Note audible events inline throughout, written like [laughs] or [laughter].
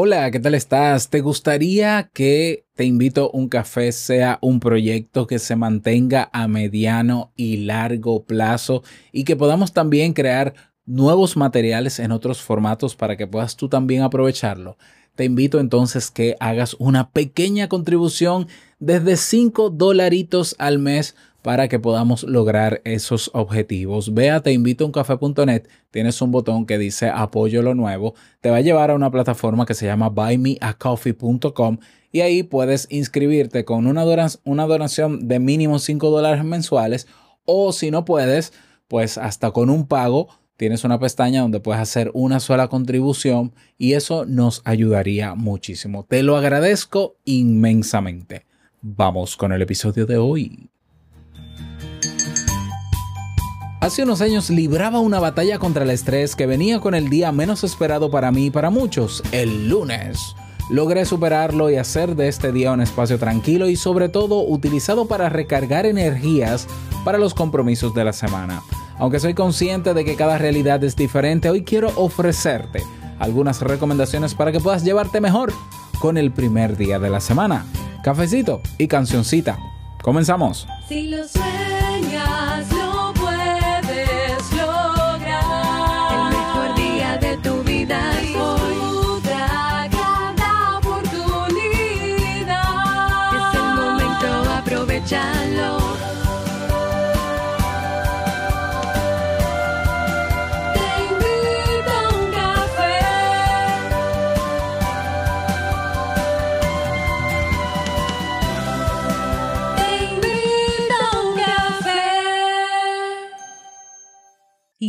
Hola, ¿qué tal estás? ¿Te gustaría que Te invito un café sea un proyecto que se mantenga a mediano y largo plazo y que podamos también crear nuevos materiales en otros formatos para que puedas tú también aprovecharlo? Te invito entonces que hagas una pequeña contribución desde 5 dolaritos al mes para que podamos lograr esos objetivos. Ve a teinvitouncafé.net, tienes un botón que dice apoyo lo nuevo, te va a llevar a una plataforma que se llama buymeacoffee.com y ahí puedes inscribirte con una, una donación de mínimo 5 dólares mensuales o si no puedes, pues hasta con un pago tienes una pestaña donde puedes hacer una sola contribución y eso nos ayudaría muchísimo. Te lo agradezco inmensamente. Vamos con el episodio de hoy. Hace unos años libraba una batalla contra el estrés que venía con el día menos esperado para mí y para muchos, el lunes. Logré superarlo y hacer de este día un espacio tranquilo y sobre todo utilizado para recargar energías para los compromisos de la semana. Aunque soy consciente de que cada realidad es diferente, hoy quiero ofrecerte algunas recomendaciones para que puedas llevarte mejor con el primer día de la semana. Cafecito y cancioncita. Comenzamos.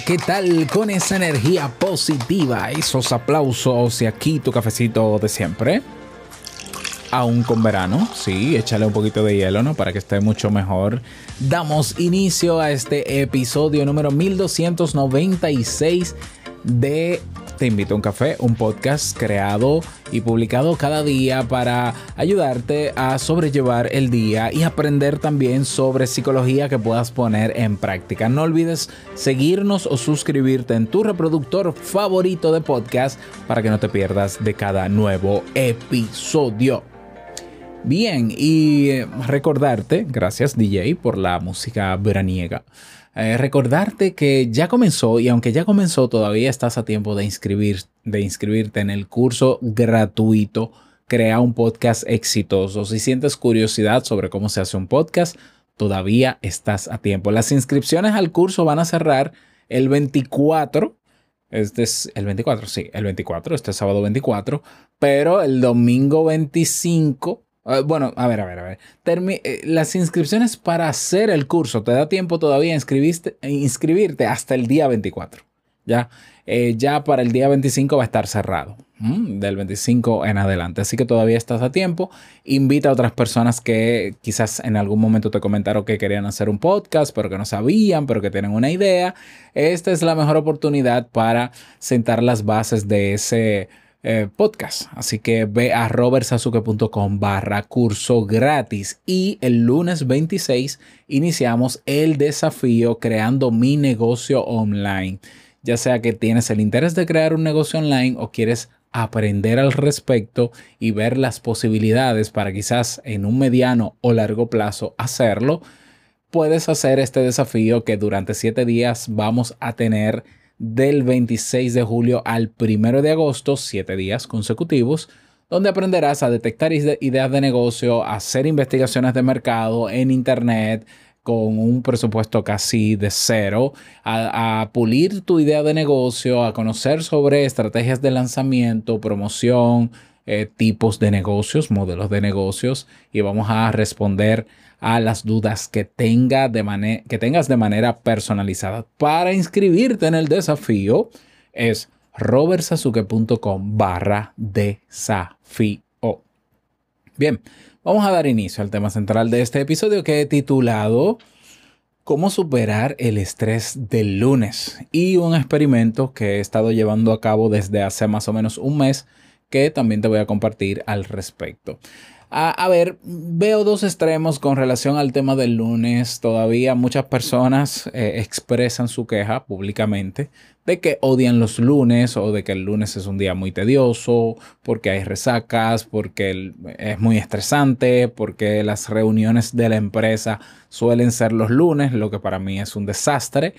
¿Qué tal? Con esa energía positiva, esos aplausos y aquí tu cafecito de siempre. Aún con verano, sí, échale un poquito de hielo, ¿no? Para que esté mucho mejor. Damos inicio a este episodio número 1296 de Te invito a un café, un podcast creado y publicado cada día para ayudarte a sobrellevar el día y aprender también sobre psicología que puedas poner en práctica. No olvides seguirnos o suscribirte en tu reproductor favorito de podcast para que no te pierdas de cada nuevo episodio. Bien, y eh, recordarte, gracias DJ por la música veraniega. Eh, recordarte que ya comenzó y aunque ya comenzó todavía estás a tiempo de, inscribir, de inscribirte en el curso gratuito Crea un podcast exitoso. Si sientes curiosidad sobre cómo se hace un podcast, todavía estás a tiempo. Las inscripciones al curso van a cerrar el 24 este es el 24, sí, el 24, este sábado 24, pero el domingo 25 Ah, bueno, a ver, a ver, a ver. Eh, las inscripciones para hacer el curso, te da tiempo todavía inscribiste, inscribirte hasta el día 24. Ya, Eh, ya para el día 25 va a estar cerrado. Del 25 en adelante. Así que todavía estás a tiempo. Invita a otras personas que quizás en algún momento te comentaron que querían hacer un podcast, pero que no sabían, pero que tienen una idea. Esta es la mejor oportunidad para sentar las bases de ese eh, podcast. Así que ve a robertsasuke.com barra curso gratis y el lunes 26 iniciamos el desafío creando mi negocio online. Ya sea que tienes el interés de crear un negocio online o quieres aprender al respecto y ver las posibilidades para quizás en un mediano o largo plazo hacerlo, puedes hacer este desafío que durante siete días vamos a tener del 26 de julio al 1 de agosto, siete días consecutivos, donde aprenderás a detectar ide- ideas de negocio, a hacer investigaciones de mercado en Internet con un presupuesto casi de cero, a, a pulir tu idea de negocio, a conocer sobre estrategias de lanzamiento, promoción, eh, tipos de negocios, modelos de negocios y vamos a responder a las dudas que, tenga de que tengas de manera personalizada. Para inscribirte en el desafío es robertsazuke.com barra desafío. Bien, vamos a dar inicio al tema central de este episodio que he titulado cómo superar el estrés del lunes y un experimento que he estado llevando a cabo desde hace más o menos un mes que también te voy a compartir al respecto. A, ver, veo dos extremos con relación al tema del lunes. Todavía muchas personas eh, expresan su queja públicamente de que odian los lunes o de que el lunes es un día muy tedioso, porque hay resacas, porque es muy estresante, porque las reuniones de la empresa suelen ser los lunes, lo que para mí es un desastre,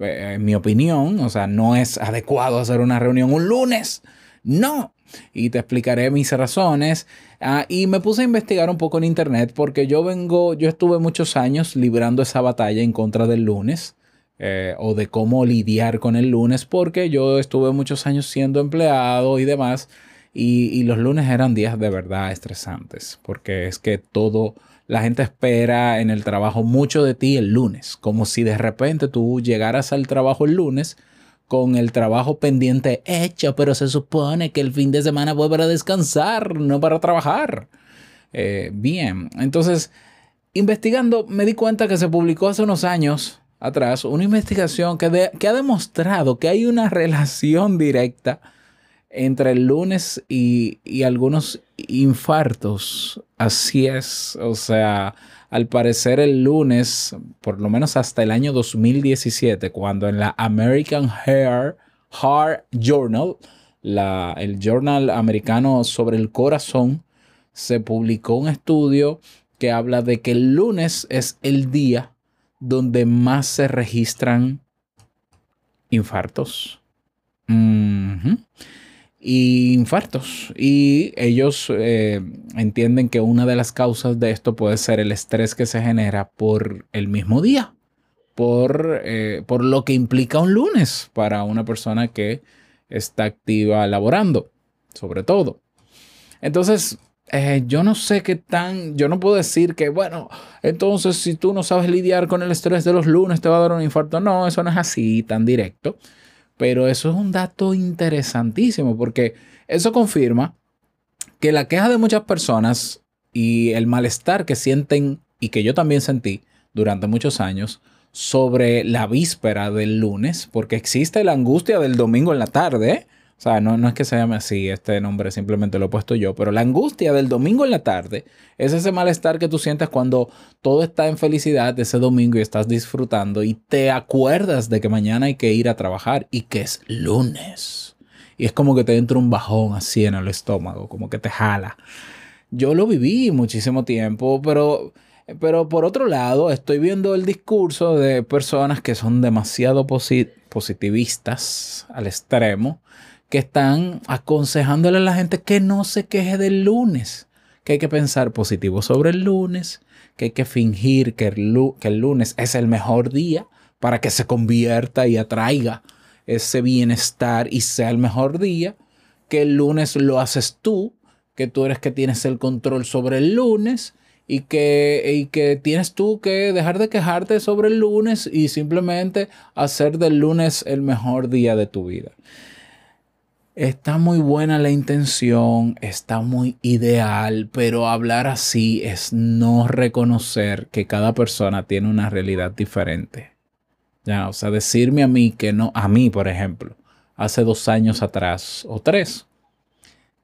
eh, en mi opinión. O sea, no es adecuado hacer una reunión un lunes. No, y te explicaré mis razones. Ah, y me puse a investigar un poco en internet porque yo vengo, yo estuve muchos años librando esa batalla en contra del lunes. Eh, o de cómo lidiar con el lunes, porque yo estuve muchos años siendo empleado y demás, y, y, los lunes eran días de verdad estresantes, porque es que todo, la gente espera en el trabajo mucho de ti el lunes, como si de repente tú llegaras al trabajo el lunes con el trabajo pendiente hecho, pero se supone que el fin de semana fue para descansar, no para trabajar. Eh, bien, entonces, investigando, me di cuenta que se publicó hace unos años atrás una investigación que, ha demostrado que hay una relación directa entre el lunes y, algunos infartos. Así es, o sea, al parecer el lunes, por lo menos hasta el año 2017, cuando en la American Heart, Heart Journal, el journal americano sobre el corazón, se publicó un estudio que habla de que el lunes es el día donde más se registran infartos. Y infartos. Y ellos eh, entienden que una de las causas de esto puede ser el estrés que se genera por el mismo día. Por, eh, por lo que implica un lunes para una persona que está activa laborando, sobre todo. Entonces, eh, yo no sé qué tan, yo no puedo decir que, bueno, entonces si tú no sabes lidiar con el estrés de los lunes te va a dar un infarto. No, eso no es así, tan directo. Pero eso es un dato interesantísimo porque eso confirma que la queja de muchas personas y el malestar que sienten y que yo también sentí durante muchos años sobre la víspera del lunes, porque existe la angustia del domingo en la tarde. O sea, no, no es que se llame así este nombre, simplemente lo he puesto yo, pero la angustia del domingo en la tarde es ese malestar que tú sientes cuando todo está en felicidad ese domingo y estás disfrutando y te acuerdas de que mañana hay que ir a trabajar y que es lunes. Y es como que te entra un bajón así en el estómago, como que te jala. Yo lo viví muchísimo tiempo, pero, pero por otro lado estoy viendo el discurso de personas que son demasiado posit positivistas al extremo que están aconsejándole a la gente que no se queje del lunes, que hay que pensar positivo sobre el lunes, que hay que fingir que el, que el lunes es el mejor día para que se convierta y atraiga ese bienestar y sea el mejor día, que el lunes lo haces tú, que tú eres que tienes el control sobre el lunes y que, y que tienes tú que dejar de quejarte sobre el lunes y simplemente hacer del lunes el mejor día de tu vida. Está muy buena la intención, está muy ideal, pero hablar así es no reconocer que cada persona tiene una realidad diferente. Ya, o sea, decirme a mí que no, a mí, por ejemplo, hace dos años atrás o tres,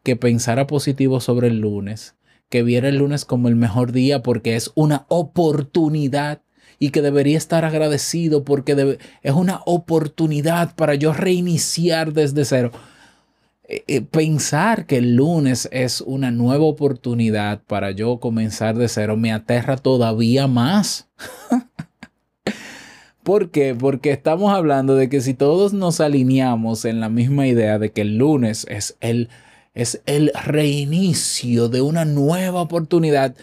que pensara positivo sobre el lunes, que viera el lunes como el mejor día porque es una oportunidad y que debería estar agradecido porque es una oportunidad para yo reiniciar desde cero pensar que el lunes es una nueva oportunidad para yo comenzar de cero me aterra todavía más. [laughs] ¿Por qué? Porque estamos hablando de que si todos nos alineamos en la misma idea de que el lunes es el, es el reinicio de una nueva oportunidad,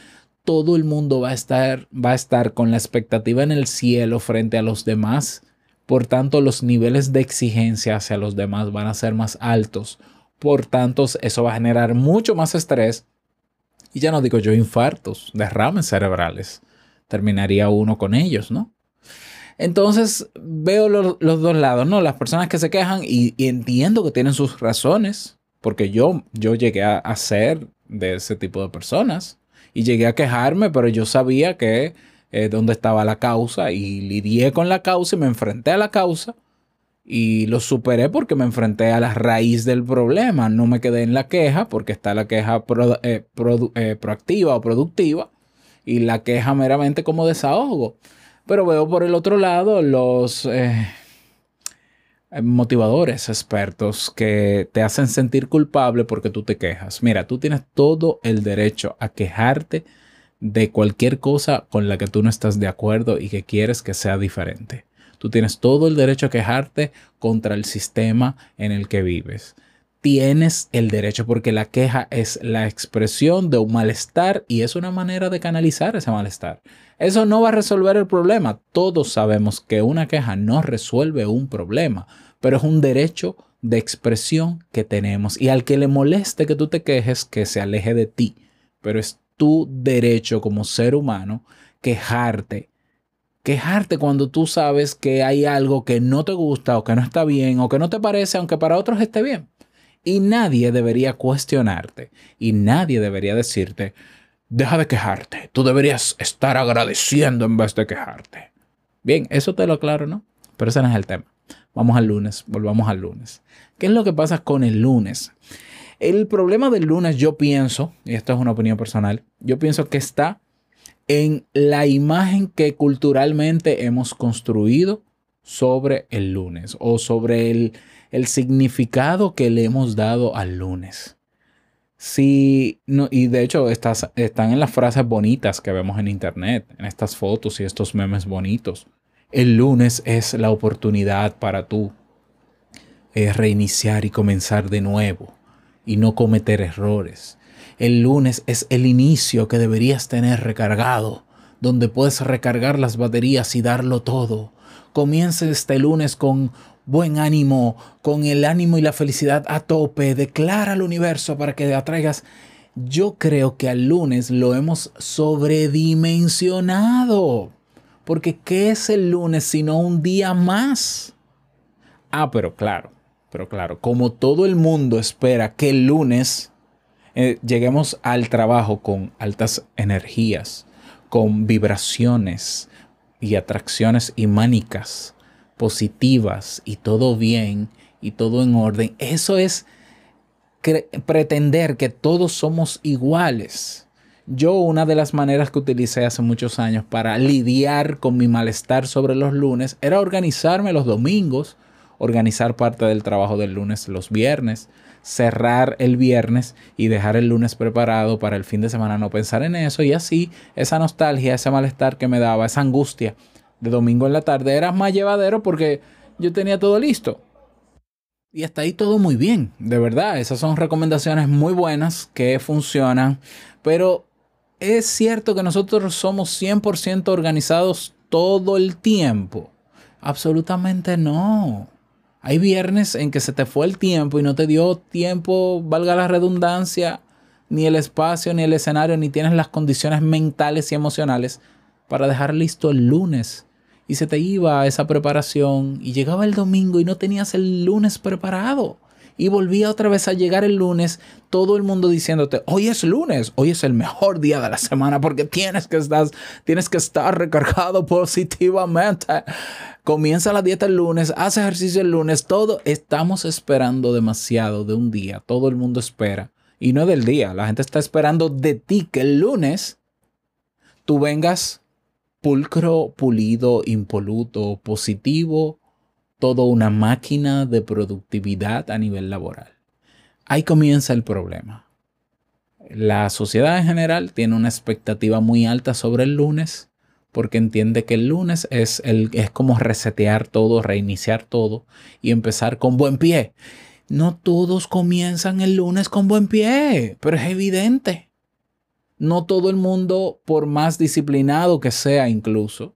todo el mundo va a, estar, va a estar con la expectativa en el cielo frente a los demás. Por tanto, los niveles de exigencia hacia los demás van a ser más altos por tanto, eso va a generar mucho más estrés. Y ya no digo yo infartos, derrames cerebrales. Terminaría uno con ellos, ¿no? Entonces veo lo- los dos lados, ¿no? Las personas que se quejan y, entiendo que tienen sus razones, porque yo, yo llegué a, a ser de ese tipo de personas y llegué a quejarme, pero yo sabía que eh, dónde estaba la causa y lidié con la causa y me enfrenté a la causa y lo superé porque me enfrenté a la raíz del problema. No me quedé en la queja porque está la queja pro- eh, produ- eh, proactiva o productiva y la queja meramente como desahogo. Pero veo por el otro lado los eh, motivadores expertos que te hacen sentir culpable porque tú te quejas. Mira, tú tienes todo el derecho a quejarte de cualquier cosa con la que tú no estás de acuerdo y que quieres que sea diferente. Tú tienes todo el derecho a quejarte contra el sistema en el que vives. Tienes el derecho porque la queja es la expresión de un malestar y es una manera de canalizar ese malestar. Eso no va a resolver el problema. Todos sabemos que una queja no resuelve un problema, pero es un derecho de expresión que tenemos. Y al que le moleste que tú te quejes, que se aleje de ti. Pero es tu derecho como ser humano quejarte. Quejarte cuando tú sabes que hay algo que no te gusta o que no está bien o que no te parece, aunque para otros esté bien. Y nadie debería cuestionarte y nadie debería decirte, deja de quejarte, tú deberías estar agradeciendo en vez de quejarte. Bien, eso te lo aclaro, ¿no? Pero ese no es el tema. Vamos al lunes, volvamos al lunes. ¿Qué es lo que pasa con el lunes? El problema del lunes, yo pienso, y esto es una opinión personal, yo pienso que está en la imagen que culturalmente hemos construido sobre el lunes o sobre el, el significado que le hemos dado al lunes. Sí, no, y de hecho estas, están en las frases bonitas que vemos en internet, en estas fotos y estos memes bonitos. El lunes es la oportunidad para tú eh, reiniciar y comenzar de nuevo y no cometer errores. El lunes es el inicio que deberías tener recargado, donde puedes recargar las baterías y darlo todo. Comienza este lunes con buen ánimo, con el ánimo y la felicidad a tope. Declara al universo para que atraigas. Yo creo que al lunes lo hemos sobredimensionado. Porque ¿qué es el lunes sino un día más? Ah, pero claro, pero claro, como todo el mundo espera que el lunes eh, lleguemos al trabajo con altas energías, con vibraciones y atracciones imánicas positivas y todo bien y todo en orden, eso es pretender que todos somos iguales. Yo una de las maneras que utilicé hace muchos años para lidiar con mi malestar sobre los lunes era organizarme los domingos, organizar parte del trabajo del lunes los viernes, cerrar el viernes y dejar el lunes preparado para el fin de semana no pensar en eso y así esa nostalgia, ese malestar que me daba, esa angustia de domingo en la tarde era más llevadero porque yo tenía todo listo. Y hasta ahí todo muy bien, de verdad, esas son recomendaciones muy buenas que funcionan, pero es cierto que nosotros somos 100% organizados todo el tiempo. Absolutamente no. Hay viernes en que se te fue el tiempo y no te dio tiempo, valga la redundancia, ni el espacio, ni el escenario, ni tienes las condiciones mentales y emocionales para dejar listo el lunes. Y se te iba esa preparación y llegaba el domingo y no tenías el lunes preparado. Y volvía otra vez a llegar el lunes, todo el mundo diciéndote, hoy es lunes, hoy es el mejor día de la semana porque tienes que estar, tienes que estar recargado positivamente. Comienza la dieta el lunes, haz ejercicio el lunes, todo. Estamos esperando demasiado de un día, todo el mundo espera. Y no del día, la gente está esperando de ti que el lunes tú vengas pulcro, pulido, impoluto, positivo, todo una máquina de productividad a nivel laboral. Ahí comienza el problema. La sociedad en general tiene una expectativa muy alta sobre el lunes porque entiende que el lunes es, el, es como resetear todo, reiniciar todo y empezar con buen pie. No todos comienzan el lunes con buen pie, pero es evidente. No todo el mundo, por más disciplinado que sea incluso,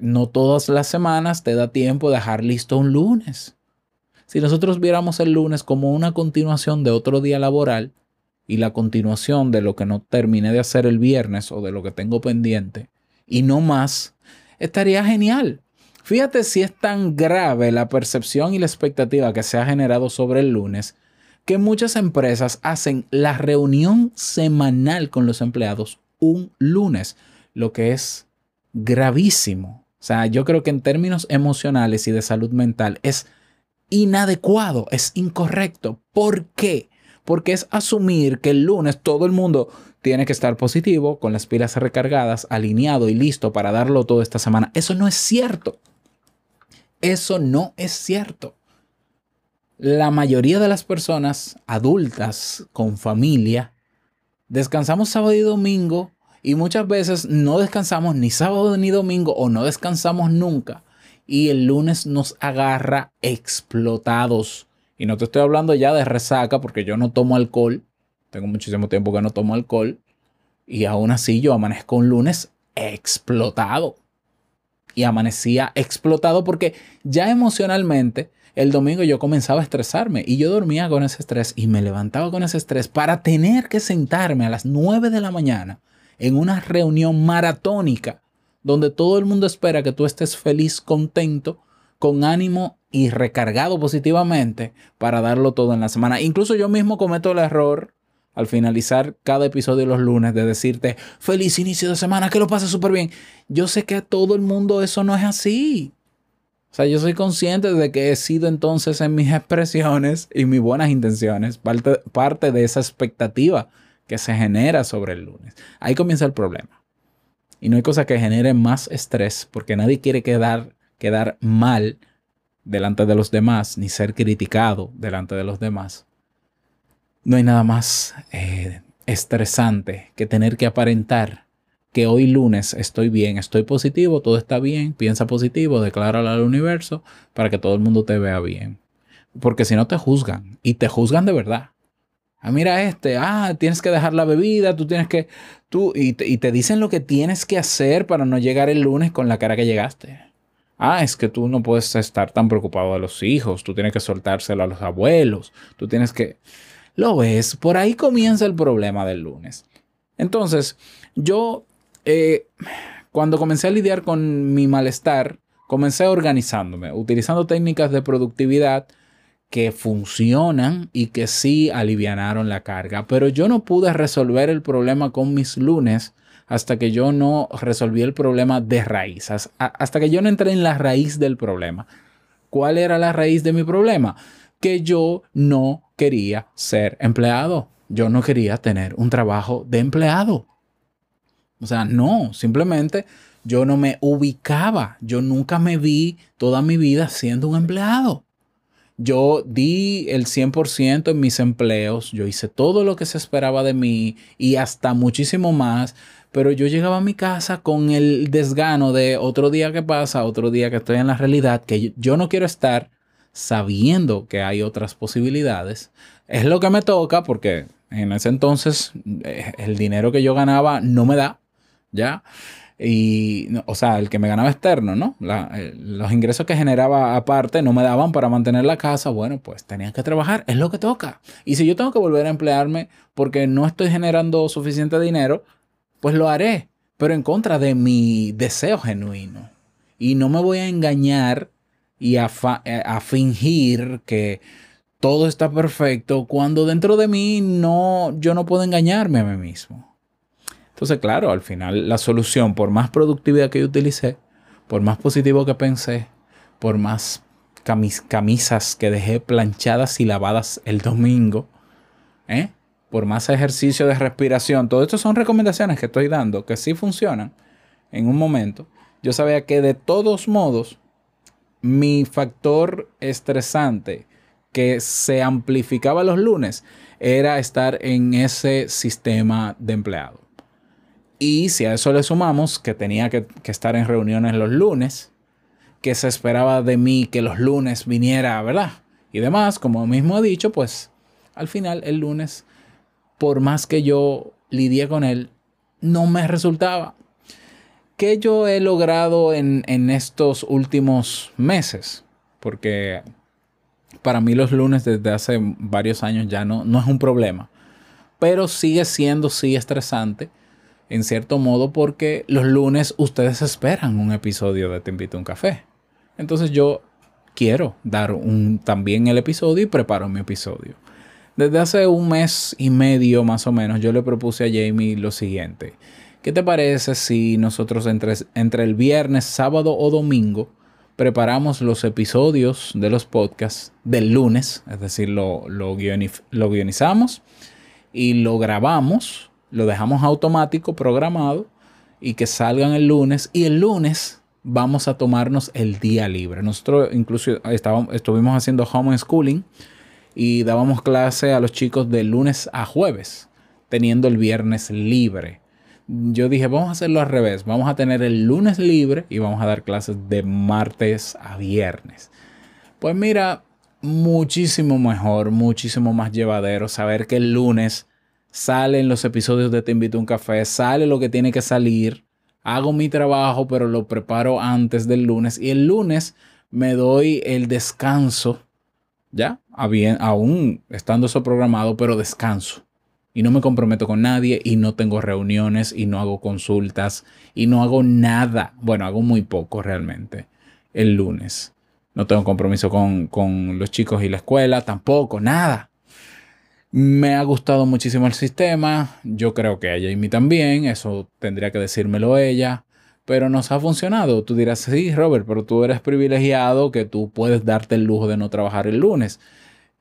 no todas las semanas te da tiempo de dejar listo un lunes. Si nosotros viéramos el lunes como una continuación de otro día laboral y la continuación de lo que no terminé de hacer el viernes o de lo que tengo pendiente y no más, estaría genial. Fíjate si es tan grave la percepción y la expectativa que se ha generado sobre el lunes que muchas empresas hacen la reunión semanal con los empleados un lunes, lo que es gravísimo. O sea, yo creo que en términos emocionales y de salud mental es inadecuado, es incorrecto. ¿Por qué? Porque es asumir que el lunes todo el mundo tiene que estar positivo, con las pilas recargadas, alineado y listo para darlo todo esta semana. Eso no es cierto. Eso no es cierto. La mayoría de las personas adultas con familia descansamos sábado y domingo y muchas veces no descansamos ni sábado ni domingo o no descansamos nunca y el lunes nos agarra explotados. Y no te estoy hablando ya de resaca porque yo no tomo alcohol. Tengo muchísimo tiempo que no tomo alcohol. Y aún así yo amanezco un lunes explotado. Y amanecía explotado porque ya emocionalmente el domingo yo comenzaba a estresarme y yo dormía con ese estrés y me levantaba con ese estrés para tener que sentarme a las 9 de la mañana en una reunión maratónica donde todo el mundo espera que tú estés feliz, contento, con ánimo y recargado positivamente para darlo todo en la semana. Incluso yo mismo cometo el error al finalizar cada episodio los lunes de decirte feliz inicio de semana, que lo pases súper bien. Yo sé que a todo el mundo eso no es así. O sea, yo soy consciente de que he sido entonces en mis [laughs] expresiones y mis buenas intenciones parte, parte de esa expectativa que se genera sobre el lunes. Ahí comienza el problema. Y no hay cosa que genere más estrés porque nadie quiere quedar, quedar mal delante de los demás ni ser criticado delante de los demás. No hay nada más eh, estresante que tener que aparentar que hoy lunes estoy bien, estoy positivo, todo está bien, piensa positivo, decláralo al universo para que todo el mundo te vea bien. Porque si no te juzgan y te juzgan de verdad. Ah, mira este, ah, tienes que dejar la bebida, tú tienes que, tú, y te, y te dicen lo que tienes que hacer para no llegar el lunes con la cara que llegaste. Ah, es que tú no puedes estar tan preocupado de los hijos, tú tienes que soltárselo a los abuelos, tú tienes que... Lo ves, por ahí comienza el problema del lunes. Entonces, yo, eh, cuando comencé a lidiar con mi malestar, comencé organizándome, utilizando técnicas de productividad que funcionan y que sí alivianaron la carga. Pero yo no pude resolver el problema con mis lunes hasta que yo no resolví el problema de raíz, hasta que yo no entré en la raíz del problema. ¿Cuál era la raíz de mi problema? Que yo no quería ser empleado. Yo no quería tener un trabajo de empleado. O sea, no, simplemente yo no me ubicaba. Yo nunca me vi toda mi vida siendo un empleado. Yo di el 100% en mis empleos, yo hice todo lo que se esperaba de mí y hasta muchísimo más, pero yo llegaba a mi casa con el desgano de otro día que pasa, otro día que estoy en la realidad, que yo no quiero estar sabiendo que hay otras posibilidades. Es lo que me toca porque en ese entonces eh, el dinero que yo ganaba no me da, ¿ya? Y, o sea, el que me ganaba externo, ¿no? Eh, los ingresos que generaba aparte no me daban para mantener la casa. Bueno, pues tenía que trabajar, es lo que toca. Y si yo tengo que volver a emplearme porque no estoy generando suficiente dinero, pues lo haré, pero en contra de mi deseo genuino. Y no me voy a engañar y a, eh, a fingir que todo está perfecto cuando dentro de mí no, yo no puedo engañarme a mí mismo. Entonces, claro, al final la solución, por más productividad que yo utilicé, por más positivo que pensé, por más camisas que dejé planchadas y lavadas el domingo, ¿eh? por más ejercicio de respiración, todo esto son recomendaciones que estoy dando que sí funcionan en un momento. Yo sabía que de todos modos, mi factor estresante que se amplificaba los lunes era estar en ese sistema de empleado. Y si a eso le sumamos que tenía que, estar en reuniones los lunes, que se esperaba de mí que los lunes viniera, ¿verdad? Y demás, como mismo he dicho, pues al final el lunes, por más que yo lidié con él, no me resultaba. ¿Qué yo he logrado en, en estos últimos meses? Porque para mí los lunes desde hace varios años ya no, no es un problema. Pero sigue siendo sí estresante en cierto modo porque los lunes ustedes esperan un episodio de Te invito a un café. Entonces yo quiero dar un, también el episodio y preparo mi episodio. Desde hace un mes y medio más o menos yo le propuse a Jamie lo siguiente. ¿Qué te parece si nosotros entre, entre el viernes, sábado o domingo preparamos los episodios de los podcasts del lunes? Es decir, lo, lo, lo guionizamos y lo grabamos, lo dejamos automático, programado y que salgan el lunes. Y el lunes vamos a tomarnos el día libre. Nosotros incluso estábamos, estuvimos haciendo homeschooling y dábamos clase a los chicos de lunes a jueves, teniendo el viernes libre. Yo dije, vamos a hacerlo al revés. Vamos a tener el lunes libre y vamos a dar clases de martes a viernes. Pues mira, muchísimo mejor, muchísimo más llevadero saber que el lunes salen los episodios de Te invito a un café, sale lo que tiene que salir, hago mi trabajo, pero lo preparo antes del lunes y el lunes me doy el descanso, ya, a bien, aún estando eso programado, pero descanso. Y no me comprometo con nadie y no tengo reuniones y no hago consultas y no hago nada. Bueno, hago muy poco realmente el lunes. No tengo compromiso con, con los chicos y la escuela, tampoco, nada. Me ha gustado muchísimo el sistema. Yo creo que a Jamie también. Eso tendría que decírmelo ella. Pero nos ha funcionado. Tú dirás, sí, Robert, pero tú eres privilegiado que tú puedes darte el lujo de no trabajar el lunes.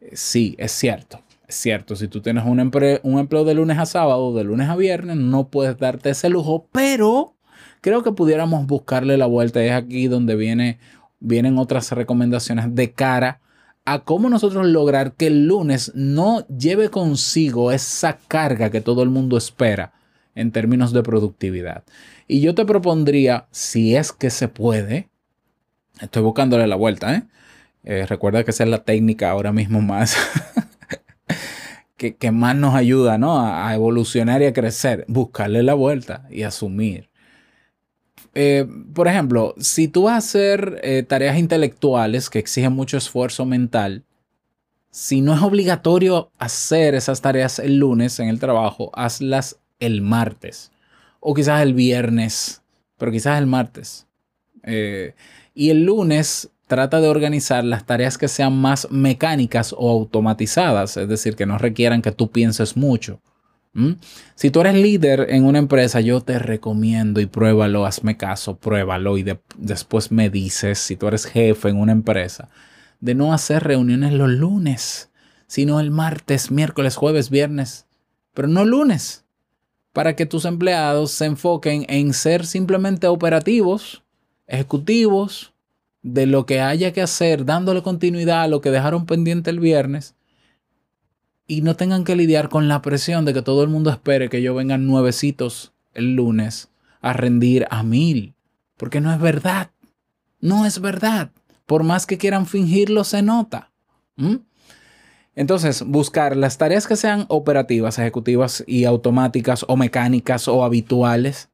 Eh, Sí, es cierto. Es cierto, si tú tienes un, empre- un empleo de lunes a sábado, de lunes a viernes, no puedes darte ese lujo, pero creo que pudiéramos buscarle la vuelta. Es aquí donde viene, vienen otras recomendaciones de cara a cómo nosotros lograr que el lunes no lleve consigo esa carga que todo el mundo espera en términos de productividad. Y yo te propondría, si es que se puede, estoy buscándole la vuelta, ¿eh? Eh, recuerda que esa es la técnica ahora mismo más [laughs] que, más nos ayuda ¿no? a, a evolucionar y a crecer, buscarle la vuelta y asumir. Eh, por ejemplo, si tú vas a hacer eh, tareas intelectuales que exigen mucho esfuerzo mental, si no es obligatorio hacer esas tareas el lunes en el trabajo, hazlas el martes o quizás el viernes, pero quizás el martes. Eh, y el lunes trata de organizar las tareas que sean más mecánicas o automatizadas, es decir, que no requieran que tú pienses mucho. ¿Mm? Si tú eres líder en una empresa, yo te recomiendo y pruébalo, hazme caso, pruébalo y de- después me dices, si tú eres jefe en una empresa, de no hacer reuniones los lunes, sino el martes, miércoles, jueves, viernes, pero no lunes, para que tus empleados se enfoquen en ser simplemente operativos, ejecutivos, de lo que haya que hacer, dándole continuidad a lo que dejaron pendiente el viernes y no tengan que lidiar con la presión de que todo el mundo espere que yo vengan nuevecitos el lunes a rendir a mil. Porque no es verdad. No es verdad. Por más que quieran fingirlo, se nota. Entonces, buscar las tareas que sean operativas, ejecutivas y automáticas o mecánicas o habituales,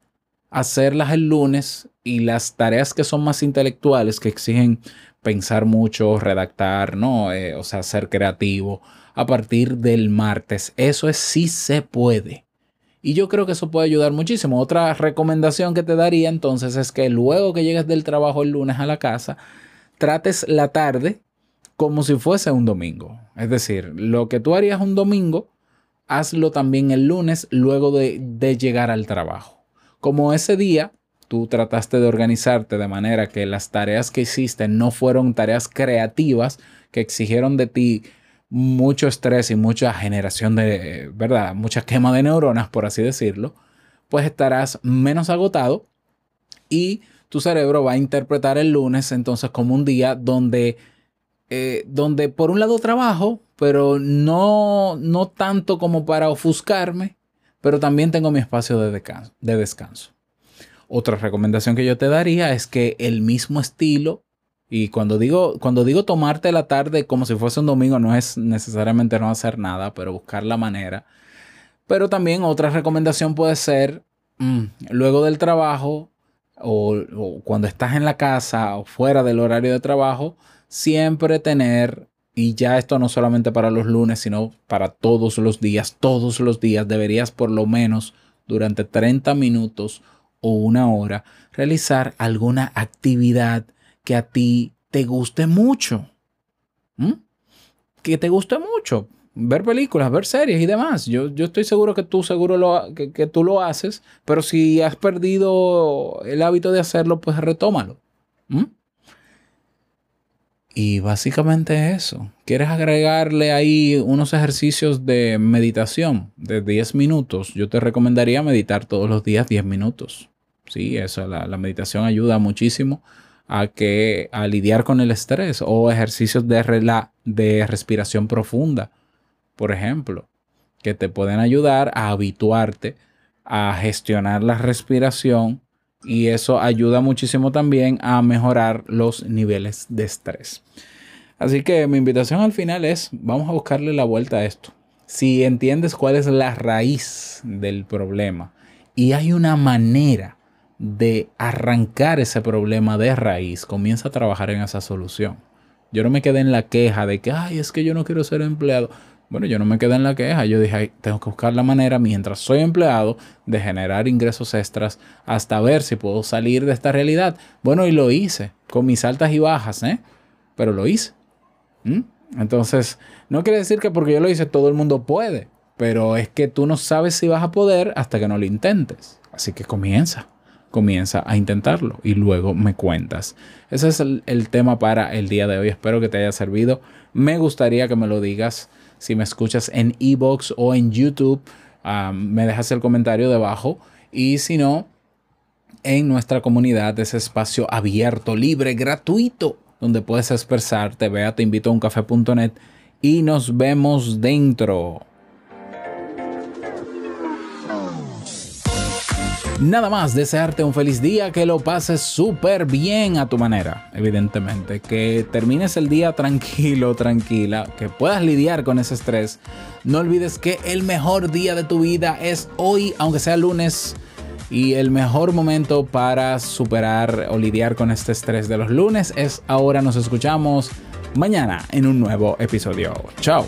hacerlas el lunes y las tareas que son más intelectuales, que exigen pensar mucho, redactar, ¿no? Eh, o sea, ser creativo, a partir del martes. Eso es sí se puede. Y yo creo que eso puede ayudar muchísimo. Otra recomendación que te daría entonces es que luego que llegues del trabajo el lunes a la casa, trates la tarde como si fuese un domingo. Es decir, lo que tú harías un domingo, hazlo también el lunes luego de llegar al trabajo. Como ese día tú trataste de organizarte de manera que las tareas que hiciste no fueron tareas creativas que exigieron de ti mucho estrés y mucha generación de, ¿verdad? Mucha quema de neuronas, por así decirlo, pues estarás menos agotado y tu cerebro va a interpretar el lunes entonces como un día donde, eh, donde por un lado trabajo, pero no, no tanto como para ofuscarme, pero también tengo mi espacio de descanso. De descanso. Otra recomendación que yo te daría es que el mismo estilo, y cuando digo, cuando digo tomarte la tarde como si fuese un domingo, no es necesariamente no hacer nada, pero buscar la manera. Pero también otra recomendación puede ser, mm, luego del trabajo, o, o cuando estás en la casa o fuera del horario de trabajo, siempre tener, y ya esto no solamente para los lunes, sino para todos los días, todos los días deberías por lo menos durante 30 minutos o una hora, realizar alguna actividad que a ti te guste mucho. Que te guste mucho. Ver películas, ver series y demás. Yo, yo estoy seguro que tú seguro lo, que, tú lo haces, pero si has perdido el hábito de hacerlo, pues retómalo. Y básicamente eso. ¿Quieres agregarle ahí unos ejercicios de meditación de 10 minutos? Yo te recomendaría meditar todos los días 10 minutos. Sí, eso, la, la meditación ayuda muchísimo a, que, a lidiar con el estrés o ejercicios de, rela- de respiración profunda, por ejemplo, que te pueden ayudar a habituarte a gestionar la respiración y eso ayuda muchísimo también a mejorar los niveles de estrés. Así que mi invitación al final es, vamos a buscarle la vuelta a esto. Si entiendes cuál es la raíz del problema y hay una manera de arrancar ese problema de raíz, comienza a trabajar en esa solución. Yo no me quedé en la queja de que, ay, es que yo no quiero ser empleado. Bueno, yo no me quedé en la queja. Yo dije, "Ay, tengo que buscar la manera, mientras soy empleado, de generar ingresos extras hasta ver si puedo salir de esta realidad. Bueno, y lo hice, con mis altas y bajas, ¿eh? Pero lo hice. Entonces, no quiere decir que porque yo lo hice todo el mundo puede, pero es que tú no sabes si vas a poder hasta que no lo intentes. Así que comienza, comienza a intentarlo y luego me cuentas. Ese es el, tema para el día de hoy. Espero que te haya servido. Me gustaría que me lo digas si me escuchas en Evox o en YouTube. me dejas el comentario debajo y si no, en nuestra comunidad, ese espacio abierto, libre, gratuito, donde puedes expresarte. Ve a teinvitouncafe.net y nos vemos dentro. Nada más, desearte un feliz día, que lo pases súper bien a tu manera, evidentemente, que termines el día tranquilo, tranquila, que puedas lidiar con ese estrés. No olvides que el mejor día de tu vida es hoy, aunque sea lunes, y el mejor momento para superar o lidiar con este estrés de los lunes es ahora. Nos escuchamos mañana en un nuevo episodio. Chao.